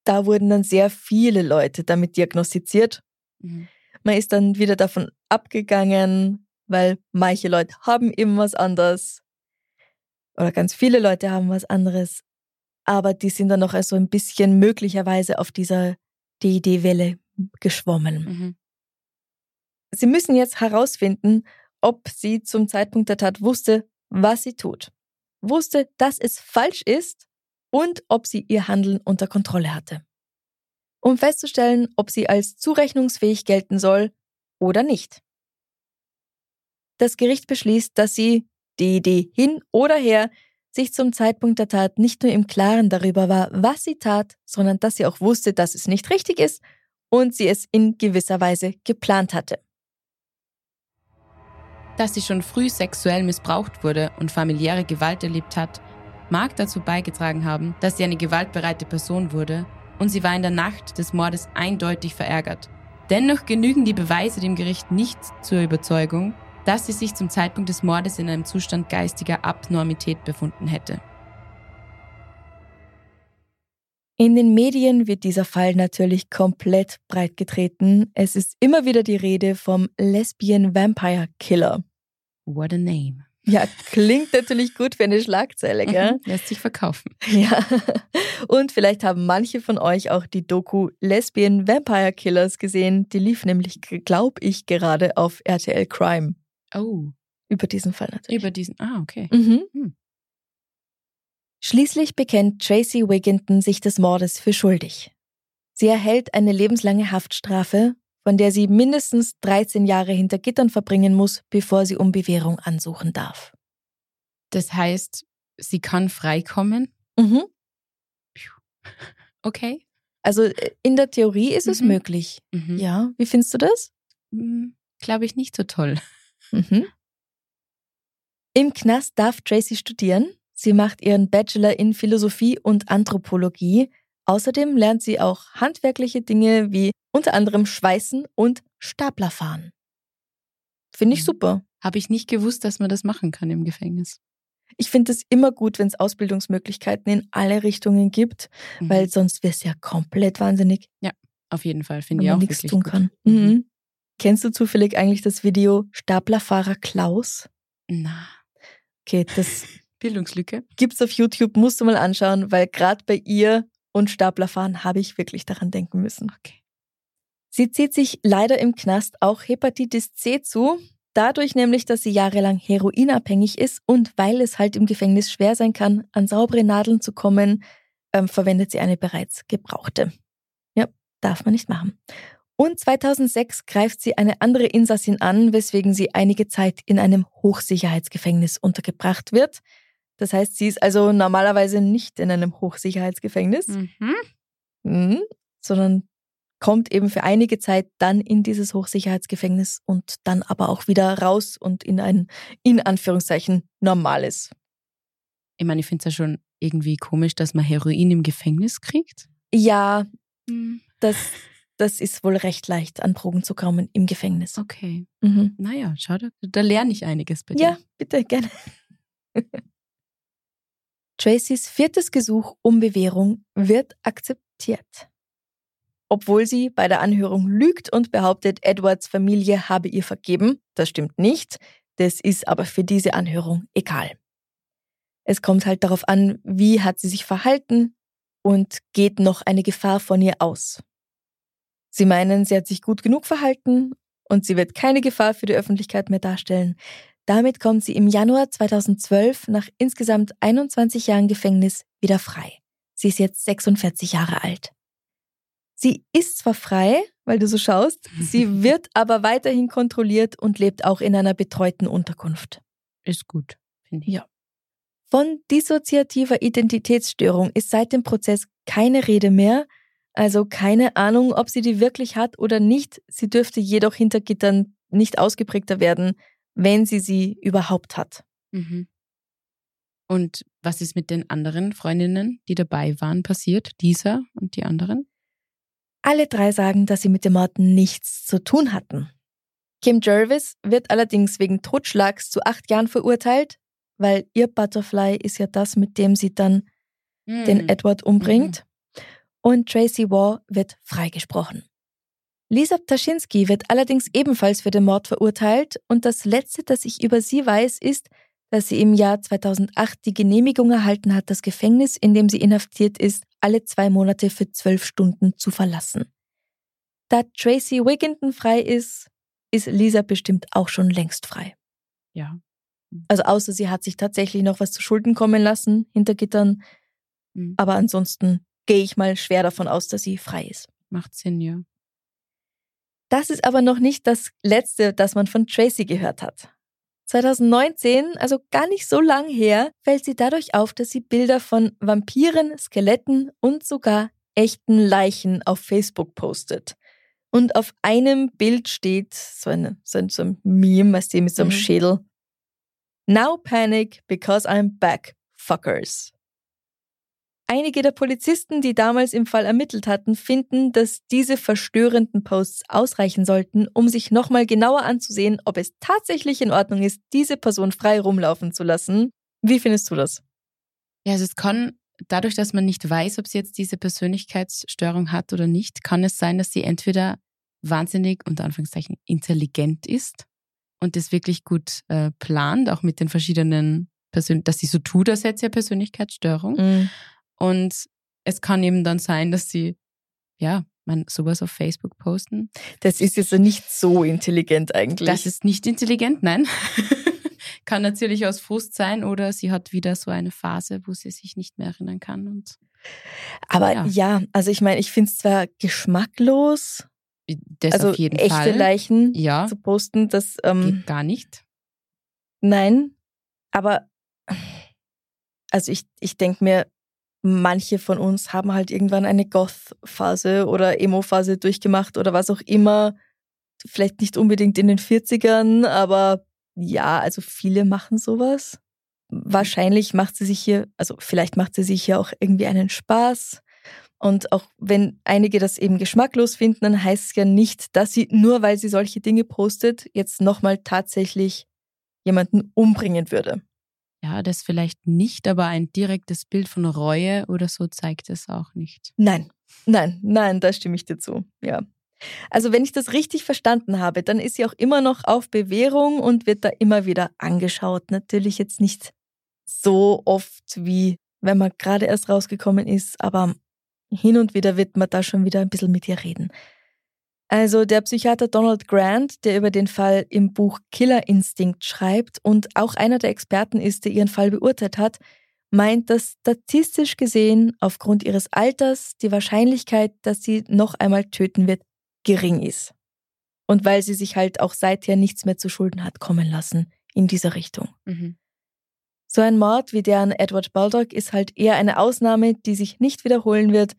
da wurden dann sehr viele Leute damit diagnostiziert. Mhm. Man ist dann wieder davon abgegangen, weil manche Leute haben eben was anderes. Oder ganz viele Leute haben was anderes. Aber die sind dann noch also ein bisschen möglicherweise auf dieser DID-Welle geschwommen. Mhm. Sie müssen jetzt herausfinden, ob sie zum Zeitpunkt der Tat wusste, was sie tut, wusste, dass es falsch ist und ob sie ihr Handeln unter Kontrolle hatte. Um festzustellen, ob sie als zurechnungsfähig gelten soll oder nicht. Das Gericht beschließt, dass sie, die Idee hin oder her, sich zum Zeitpunkt der Tat nicht nur im Klaren darüber war, was sie tat, sondern dass sie auch wusste, dass es nicht richtig ist und sie es in gewisser Weise geplant hatte. Dass sie schon früh sexuell missbraucht wurde und familiäre Gewalt erlebt hat, mag dazu beigetragen haben, dass sie eine gewaltbereite Person wurde und sie war in der Nacht des Mordes eindeutig verärgert. Dennoch genügen die Beweise dem Gericht nicht zur Überzeugung, dass sie sich zum Zeitpunkt des Mordes in einem Zustand geistiger Abnormität befunden hätte. In den Medien wird dieser Fall natürlich komplett breitgetreten. Es ist immer wieder die Rede vom Lesbian Vampire Killer. What a name. Ja, klingt natürlich gut für eine Schlagzeile, gell? Mhm, lässt sich verkaufen. [laughs] Ja. Und vielleicht haben manche von euch auch die Doku Lesbian Vampire Killers gesehen. Die lief nämlich, glaube ich, gerade auf RTL Crime. Oh. Über diesen Fall natürlich. Über diesen, ah, okay. Mhm. Hm. Schließlich bekennt Tracy Wigginton sich des Mordes für schuldig. Sie erhält eine lebenslange Haftstrafe, von der sie mindestens 13 Jahre hinter Gittern verbringen muss, bevor sie um Bewährung ansuchen darf. Das heißt, sie kann freikommen? Mhm. [laughs] Okay. Also äh, in der Theorie ist mhm. es möglich. Mhm. Ja, wie findest du das? Hm, Glaube ich nicht so toll. [laughs] Mhm. Im Knast darf Tracy studieren. Sie macht ihren Bachelor in Philosophie und Anthropologie. Außerdem lernt sie auch handwerkliche Dinge wie unter anderem Schweißen und Staplerfahren. Finde ich mhm. super. Habe ich nicht gewusst, dass man das machen kann im Gefängnis. Ich finde es immer gut, wenn es Ausbildungsmöglichkeiten in alle Richtungen gibt, mhm. weil sonst wäre es ja komplett wahnsinnig. Ja, auf jeden Fall. Finde ich auch nichts tun gut. kann. Mhm. mhm. Kennst du zufällig eigentlich das Video Staplerfahrer Klaus? Na. Okay, das [laughs] Bildungslücke. Gibt's auf YouTube, musst du mal anschauen, weil gerade bei ihr und Staplerfahren habe ich wirklich daran denken müssen. Okay. Sie zieht sich leider im Knast auch Hepatitis C zu. Dadurch nämlich, dass sie jahrelang heroinabhängig ist und weil es halt im Gefängnis schwer sein kann, an saubere Nadeln zu kommen, ähm, verwendet sie eine bereits gebrauchte. Ja, darf man nicht machen. Und 2006 greift sie eine andere Insassin an, weswegen sie einige Zeit in einem Hochsicherheitsgefängnis untergebracht wird. Das heißt, sie ist also normalerweise nicht in einem Hochsicherheitsgefängnis, Mhm. mhm, sondern kommt eben für einige Zeit dann in dieses Hochsicherheitsgefängnis und dann aber auch wieder raus und in ein, in Anführungszeichen, normales. Ich meine, ich finde es ja schon irgendwie komisch, dass man Heroin im Gefängnis kriegt. Ja, Hm. das, das ist wohl recht leicht, an Drogen zu kommen im Gefängnis. Okay. Mhm. Naja, schau, da, da lerne ich einiges bei dir. Ja, bitte, gerne. [laughs] Tracys viertes Gesuch um Bewährung wird akzeptiert. Obwohl sie bei der Anhörung lügt und behauptet, Edwards Familie habe ihr vergeben, das stimmt nicht, das ist aber für diese Anhörung egal. Es kommt halt darauf an, wie hat sie sich verhalten und geht noch eine Gefahr von ihr aus. Sie meinen, sie hat sich gut genug verhalten und sie wird keine Gefahr für die Öffentlichkeit mehr darstellen. Damit kommt sie im Januar 2012 nach insgesamt 21 Jahren Gefängnis wieder frei. Sie ist jetzt 46 Jahre alt. Sie ist zwar frei, weil du so schaust, [laughs] sie wird aber weiterhin kontrolliert und lebt auch in einer betreuten Unterkunft. Ist gut, finde ich. Ja. Von dissoziativer Identitätsstörung ist seit dem Prozess keine Rede mehr, also keine Ahnung, ob sie die wirklich hat oder nicht. Sie dürfte jedoch hinter Gittern nicht ausgeprägter werden, wenn sie sie überhaupt hat. Mhm. Und was ist mit den anderen Freundinnen, die dabei waren, passiert? Dieser und die anderen? Alle drei sagen, dass sie mit dem Mord nichts zu tun hatten. Kim Jervis wird allerdings wegen Totschlags zu acht Jahren verurteilt, weil ihr Butterfly ist ja das, mit dem sie dann den Mhm. Edward umbringt. Und Tracy Waugh wird freigesprochen. Lisa Ptaschinski wird allerdings ebenfalls für den Mord verurteilt und das Letzte, das ich über sie weiß, ist, dass sie im Jahr 2008 die Genehmigung erhalten hat, das Gefängnis, in dem sie inhaftiert ist, alle zwei Monate für zwölf Stunden zu verlassen. Da Tracy Wigginton frei ist, ist Lisa bestimmt auch schon längst frei. Ja. Also außer sie hat sich tatsächlich noch was zu Schulden kommen lassen hinter Gittern, Mhm. aber ansonsten gehe ich mal schwer davon aus, dass sie frei ist. Macht Sinn, ja. Das ist aber noch nicht das Letzte, das man von Tracy gehört hat. 2019, also gar nicht so lang her, fällt sie dadurch auf, dass sie Bilder von Vampiren, Skeletten und sogar echten Leichen auf Facebook postet. Und auf einem Bild steht so, eine, so, ein, so ein Meme, weißt du, mit so einem Mhm. Schädel. Now panic because I'm back, fuckers. Einige der Polizisten, die damals im Fall ermittelt hatten, finden, dass diese verstörenden Posts ausreichen sollten, um sich nochmal genauer anzusehen, ob es tatsächlich in Ordnung ist, diese Person frei rumlaufen zu lassen. Wie findest du das? Ja, also es kann, dadurch, dass man nicht weiß, ob sie jetzt diese Persönlichkeitsstörung hat oder nicht, kann es sein, dass sie entweder wahnsinnig, unter Anführungszeichen, intelligent ist und das wirklich gut äh, plant, auch mit den verschiedenen Persön dass sie so tut, als hätte sie eine Persönlichkeitsstörung. Und es kann eben dann sein, dass sie, ja, man sowas auf Facebook posten. Das ist jetzt nicht so intelligent eigentlich. Das ist nicht intelligent, nein. [laughs] kann natürlich aus Frust sein oder sie hat wieder so eine Phase, wo sie sich nicht mehr erinnern kann. Und Aber ja. ja, also ich meine, ich finde es zwar geschmacklos, das also echte Fall. Leichen Ja, zu posten, das ähm, geht gar nicht. Nein, aber also ich, ich denke mir, manche von uns haben halt irgendwann eine Goth-Phase oder Emo-Phase durchgemacht oder was auch immer. Vielleicht nicht unbedingt in den 40ern, aber ja, also viele machen sowas. Wahrscheinlich macht sie sich hier, also vielleicht macht sie sich hier auch irgendwie einen Spaß. Und auch wenn einige das eben geschmacklos finden, dann heißt es ja nicht, dass sie, nur weil sie solche Dinge postet, jetzt nochmal tatsächlich jemanden umbringen würde. Ja, das vielleicht nicht, aber ein direktes Bild von Reue oder so zeigt es auch nicht. Nein, nein, nein, da stimme ich dir zu. Ja. Also wenn ich das richtig verstanden habe, dann ist sie auch immer noch auf Bewährung und wird da immer wieder angeschaut. Natürlich jetzt nicht so oft wie wenn man gerade erst rausgekommen ist, aber hin und wieder wird man da schon wieder ein bisschen mit ihr reden. Also der Psychiater Donald Grant, der über den Fall im Buch Killer Instinct schreibt und auch einer der Experten ist, der ihren Fall beurteilt hat, meint, dass statistisch gesehen aufgrund ihres Alters die Wahrscheinlichkeit, dass sie noch einmal töten wird, gering ist. Und weil sie sich halt auch seither nichts mehr zu Schulden hat kommen lassen in dieser Richtung. Mhm. So ein Mord wie der an Edward Baldock ist halt eher eine Ausnahme, die sich nicht wiederholen wird.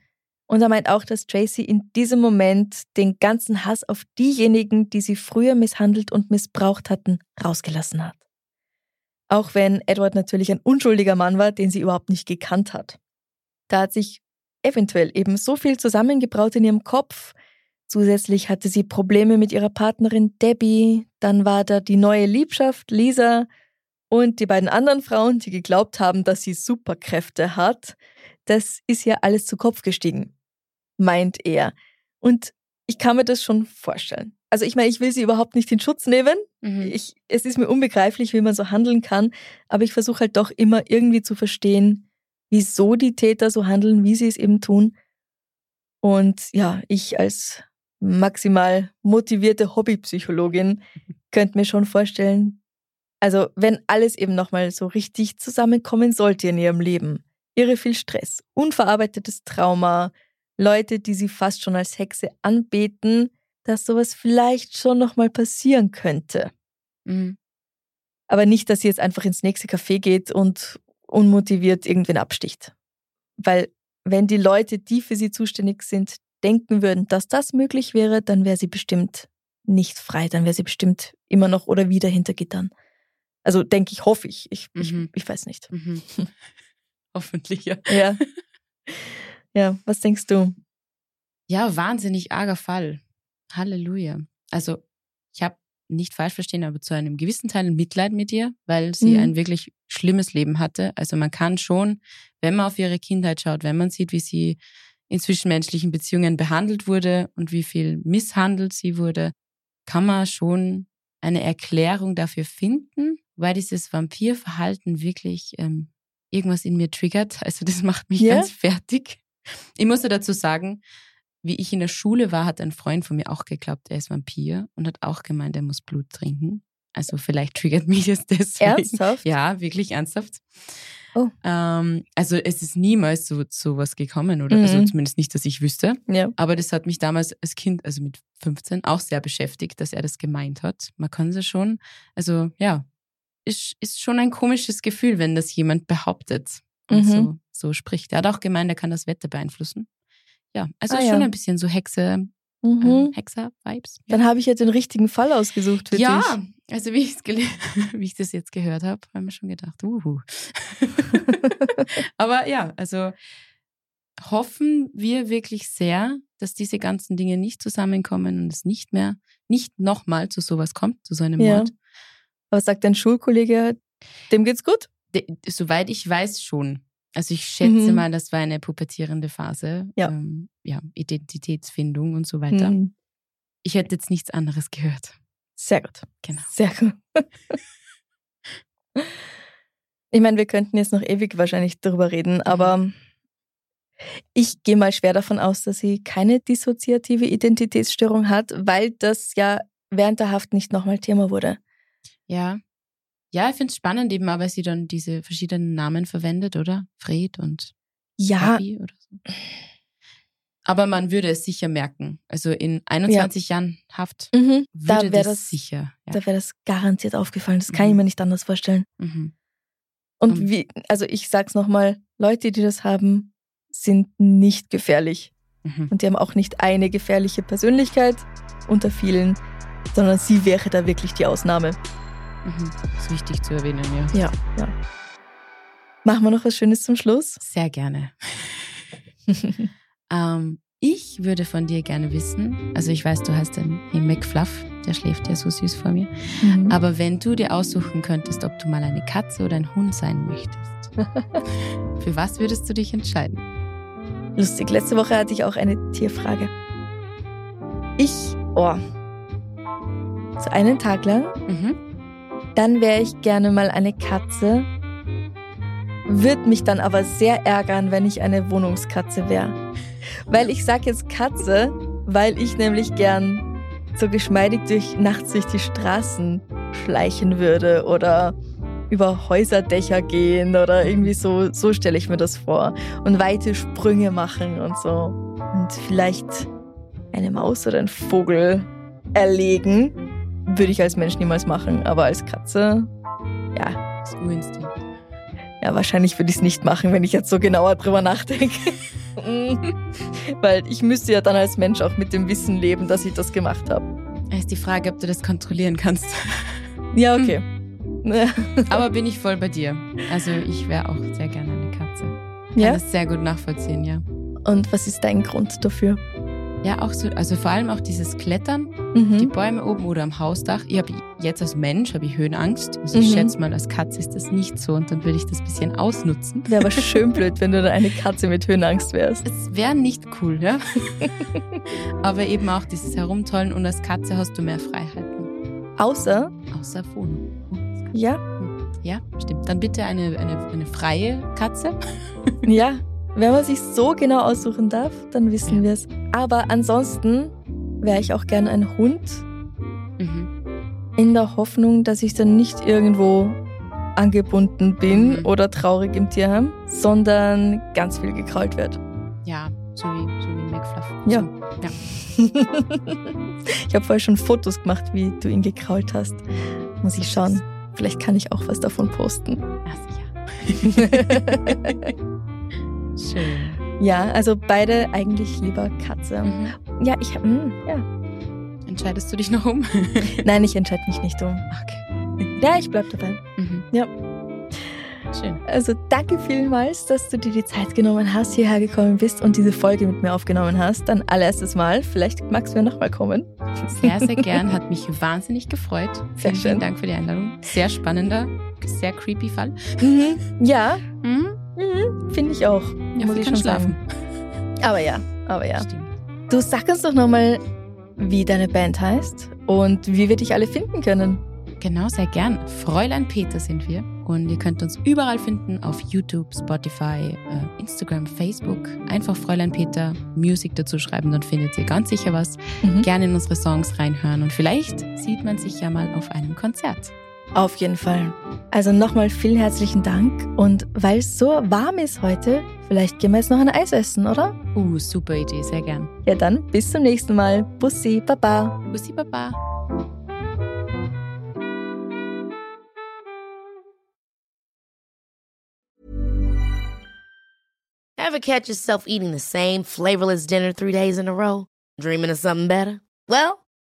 Und er meint auch, dass Tracy in diesem Moment den ganzen Hass auf diejenigen, die sie früher misshandelt und missbraucht hatten, rausgelassen hat. Auch wenn Edward natürlich ein unschuldiger Mann war, den sie überhaupt nicht gekannt hat. Da hat sich eventuell eben so viel zusammengebraut in ihrem Kopf. Zusätzlich hatte sie Probleme mit ihrer Partnerin Debbie, dann war da die neue Liebschaft Lisa und die beiden anderen Frauen, die geglaubt haben, dass sie Superkräfte hat. Das ist ja alles zu Kopf gestiegen, meint er. Und ich kann mir das schon vorstellen. Also ich meine, ich will sie überhaupt nicht in Schutz nehmen. Mhm. Ich, es ist mir unbegreiflich, wie man so handeln kann, aber ich versuche halt doch immer irgendwie zu verstehen, wieso die Täter so handeln, wie sie es eben tun. Und ja, ich als maximal motivierte Hobbypsychologin könnte mir schon vorstellen, also wenn alles eben nochmal so richtig zusammenkommen sollte in ihrem Leben, irre viel Stress, unverarbeitetes Trauma, Leute, die sie fast schon als Hexe anbeten, dass sowas vielleicht schon nochmal passieren könnte. Mhm. Aber nicht, dass sie jetzt einfach ins nächste Café geht und unmotiviert irgendwen absticht. Weil wenn die Leute, die für sie zuständig sind, denken würden, dass das möglich wäre, dann wäre sie bestimmt nicht frei, dann wäre sie bestimmt immer noch oder wieder hinter Gittern. Also denke ich, hoffe ich. Ich, mhm. ich, ich, weiß nicht. Mhm. [laughs] Hoffentlich, ja. ja. [laughs] Ja, was denkst du? Ja, wahnsinnig arger Fall. Halleluja. Also, ich habe nicht falsch verstehen, aber zu einem gewissen Teil Mitleid mit ihr, weil sie mhm. ein wirklich schlimmes Leben hatte. Also man kann schon, wenn man auf ihre Kindheit schaut, wenn man sieht, wie sie in zwischenmenschlichen Beziehungen behandelt wurde und wie viel misshandelt sie wurde, kann man schon eine Erklärung dafür finden, weil dieses Vampirverhalten wirklich ähm, irgendwas in mir triggert. Also das macht mich yeah. ganz fertig. Ich muss ja dazu sagen, wie ich in der Schule war, hat ein Freund von mir auch geglaubt, er ist Vampir und hat auch gemeint, er muss Blut trinken. Also vielleicht triggert mich das deswegen. Ernsthaft? Ja, wirklich ernsthaft. Oh. Ähm, also es ist niemals so, so was gekommen, oder? Also mhm. Also zumindest nicht, dass ich wüsste. Ja. Aber das hat mich damals als Kind, also mit 15, auch sehr beschäftigt, dass er das gemeint hat. Man kann es schon, also ja, ist, ist schon ein komisches Gefühl, wenn das jemand behauptet und mhm. so, so spricht. Er hat auch gemeint, er kann das Wetter beeinflussen. Ja, also ah, schon ja. ein bisschen so Hexe, mhm. ähm, Hexer-Vibes. Ja. Dann habe ich ja den richtigen Fall ausgesucht für ja, dich. Ja, also wie, [laughs] wie ich das jetzt gehört habe, haben wir schon gedacht, uhu. [laughs] Aber ja, also hoffen wir wirklich sehr, dass diese ganzen Dinge nicht zusammenkommen und es nicht mehr, nicht nochmal zu sowas kommt, zu so einem ja. Mord. Was sagt dein Schulkollege? Dem geht's gut? De, soweit ich weiß schon. Also ich schätze mhm. mal, das war eine pubertierende Phase. Ja. Ähm, ja, Identitätsfindung und so weiter. Mhm. Ich hätte jetzt nichts anderes gehört. Sehr gut. Genau. Sehr gut. [laughs] ich meine, wir könnten jetzt noch ewig wahrscheinlich darüber reden, aber ich gehe mal schwer davon aus, dass sie keine dissoziative Identitätsstörung hat, weil das ja während der Haft nicht nochmal Thema wurde. Ja. Ja, ich finde es spannend eben, aber sie dann diese verschiedenen Namen verwendet, oder? Fred und ja. oder so. Aber man würde es sicher merken. Also in 21 ja. Jahren Haft mhm. würde da das, das, sicher. Ja. Da wäre das garantiert aufgefallen. Das kann mhm. ich mir nicht anders vorstellen. Mhm. Und, Und wie, also ich sag's nochmal, Leute, die das haben, sind nicht gefährlich. Mhm. Und die haben auch nicht eine gefährliche Persönlichkeit unter vielen, sondern sie wäre da wirklich die Ausnahme. Mhm. Ist wichtig zu erwähnen, ja. Ja, ja. Machen wir noch was Schönes zum Schluss? Sehr gerne. [laughs] ähm, ich würde von dir gerne wissen, also ich weiß, du hast den McFluff, der schläft ja so süß vor mir. Mhm. Aber wenn du dir aussuchen könntest, ob du mal eine Katze oder ein Hund sein möchtest, [laughs] für was würdest du dich entscheiden? Lustig, letzte Woche hatte ich auch eine Tierfrage. Ich, oh, so einen Tag lang mhm dann wäre ich gerne mal eine Katze. Würde mich dann aber sehr ärgern, wenn ich eine Wohnungskatze wäre. Weil ich sage jetzt Katze, weil ich nämlich gern so geschmeidig durch nachts durch die Straßen schleichen würde oder über Häuserdächer gehen oder irgendwie so, so stelle ich mir das vor. Und weite Sprünge machen und so. Und vielleicht eine Maus oder einen Vogel erlegen. Würde ich als Mensch niemals machen, aber als Katze, ja. Das Urinstinkt. Ja, wahrscheinlich würde ich es nicht machen, wenn ich jetzt so genauer drüber nachdenke. [laughs] Weil ich müsste ja dann als Mensch auch mit dem Wissen leben, dass ich das gemacht habe. Es ist die Frage, ob du das kontrollieren kannst. Ja, okay. [laughs] [laughs] Aber bin ich voll bei dir. Also ich wäre auch sehr gerne eine Katze. Kann Ja? das sehr gut nachvollziehen, ja. Und was ist dein Grund dafür? Ja, auch so, also vor allem auch dieses Klettern, die Mhm. Bäume oben oder am Hausdach. Ich habe jetzt als Mensch habe ich Höhenangst. Also ich Mhm. schätze mal, als Katze ist das nicht so und dann würde ich das ein bisschen ausnutzen. Wäre aber [laughs] schön blöd, wenn du da eine Katze mit Höhenangst wärst. Es wäre nicht cool, ja. [laughs] Aber eben auch dieses Herumtollen und als Katze hast du mehr Freiheiten. Außer, Außer Wohnung. ja, Ja, stimmt. Dann bitte eine, eine, eine freie Katze. ja, wenn man sich so genau aussuchen darf, dann wissen Ja. wir es. Aber ansonsten wäre ich auch gern ein Hund, Mhm. in der Hoffnung, dass ich dann nicht irgendwo angebunden bin Mhm. oder traurig im Tierheim, sondern ganz viel gekrault wird. Ja, so wie, so wie McFluff. Ja. Ja. [laughs] ich habe vorher schon Fotos gemacht, wie du ihn gekrault hast. Muss ich schauen. Vielleicht kann ich auch was davon posten. Ach, sicher. [laughs] Schön. Ja, also beide eigentlich lieber Katze. Mhm. Ja, ich mm, ja. Entscheidest du dich noch um? [laughs] Nein, ich entscheide mich nicht um. okay. Ja, ich bleib dabei. Mhm. Ja. Schön. Also danke vielmals, dass du dir die Zeit genommen hast, hierher gekommen bist und diese Folge mit mir aufgenommen hast. Dann allererstes Mal. Vielleicht magst du ja nochmal kommen. Sehr, sehr [laughs] gern. Hat mich wahnsinnig gefreut. Sehr Vielen, schön. vielen Dank für die Einladung. Sehr spannender, sehr creepy Fall. Mhm. Ja, Mhm. Mhm. finde ich auch. Ja, muss ich schon sagen. schlafen. Aber ja, aber ja. Stimmt. Du sag uns doch nochmal, wie deine Band heißt und wie wir dich alle finden können. Genau, sehr gern. Fräulein Peter sind wir. Und ihr könnt uns überall finden, auf YouTube, Spotify, äh, Instagram, Facebook. Einfach Fräulein Peter Music dazu schreiben, dann findet ihr ganz sicher was. Mhm. Gerne in unsere Songs reinhören und vielleicht sieht man sich ja mal auf einem Konzert. Auf jeden Fall. Also nochmal vielen herzlichen Dank. Und weil es so warm ist heute, vielleicht gehen wir jetzt noch ein Eis essen, oder? Uh, super Idee, sehr gern. Ja dann, bis zum nächsten Mal. Bussi, Baba. Bussi Baba. Ever catch yourself eating the same flavorless dinner three days in a row? Dreaming of something better? Well,